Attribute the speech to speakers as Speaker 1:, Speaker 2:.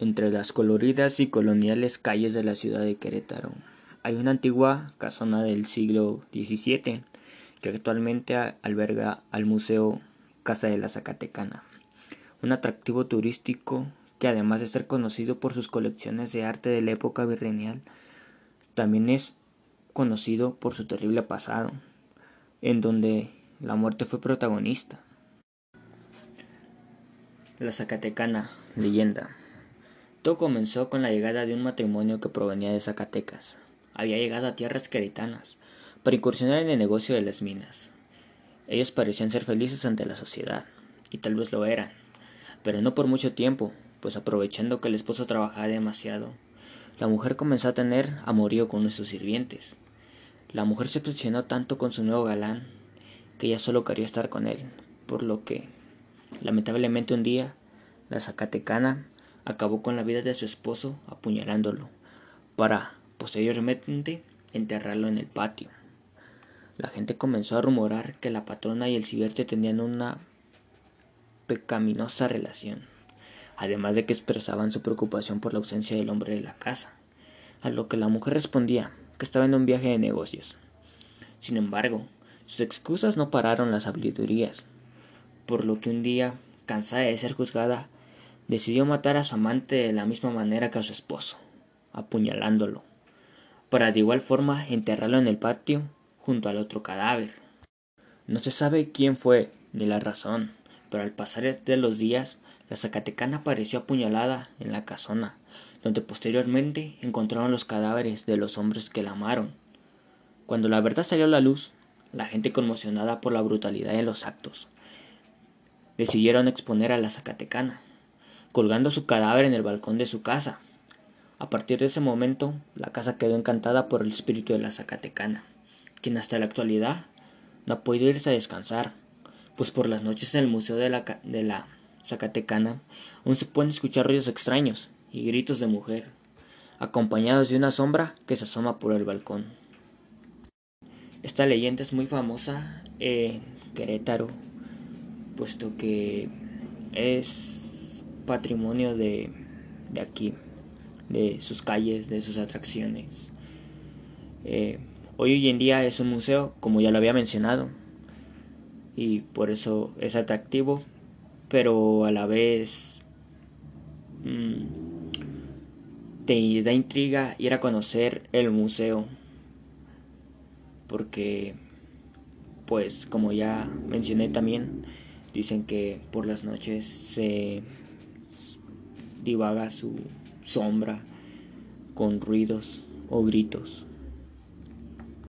Speaker 1: Entre las coloridas y coloniales calles de la ciudad de Querétaro hay una antigua casona del siglo XVII que actualmente alberga al Museo Casa de la Zacatecana, un atractivo turístico que además de ser conocido por sus colecciones de arte de la época virreinal, también es conocido por su terrible pasado, en donde la muerte fue protagonista. La Zacatecana, leyenda. Todo comenzó con la llegada de un matrimonio que provenía de Zacatecas. Había llegado a tierras queretanas para incursionar en el negocio de las minas. Ellos parecían ser felices ante la sociedad, y tal vez lo eran, pero no por mucho tiempo, pues aprovechando que el esposo trabajaba demasiado, la mujer comenzó a tener amorío con nuestros sirvientes. La mujer se obsesionó tanto con su nuevo galán que ella solo quería estar con él, por lo que, lamentablemente un día, la Zacatecana acabó con la vida de su esposo apuñalándolo, para posteriormente enterrarlo en el patio. La gente comenzó a rumorar que la patrona y el sirviente tenían una pecaminosa relación, además de que expresaban su preocupación por la ausencia del hombre de la casa, a lo que la mujer respondía que estaba en un viaje de negocios. Sin embargo, sus excusas no pararon las sabidurías, por lo que un día, cansada de ser juzgada, decidió matar a su amante de la misma manera que a su esposo, apuñalándolo, para de igual forma enterrarlo en el patio junto al otro cadáver. No se sabe quién fue ni la razón, pero al pasar de los días, la Zacatecana apareció apuñalada en la casona, donde posteriormente encontraron los cadáveres de los hombres que la amaron. Cuando la verdad salió a la luz, la gente conmocionada por la brutalidad de los actos, decidieron exponer a la Zacatecana, colgando su cadáver en el balcón de su casa. A partir de ese momento, la casa quedó encantada por el espíritu de la Zacatecana, quien hasta la actualidad no ha podido irse a descansar, pues por las noches en el Museo de la, de la Zacatecana aún se pueden escuchar ruidos extraños y gritos de mujer, acompañados de una sombra que se asoma por el balcón. Esta leyenda es muy famosa en Querétaro, puesto que es patrimonio de, de aquí, de sus calles, de sus atracciones. Eh, hoy, hoy en día es un museo, como ya lo había mencionado, y por eso es atractivo, pero a la vez mmm, te da intriga ir a conocer el museo, porque, pues, como ya mencioné también, dicen que por las noches se divaga su sombra con ruidos o gritos.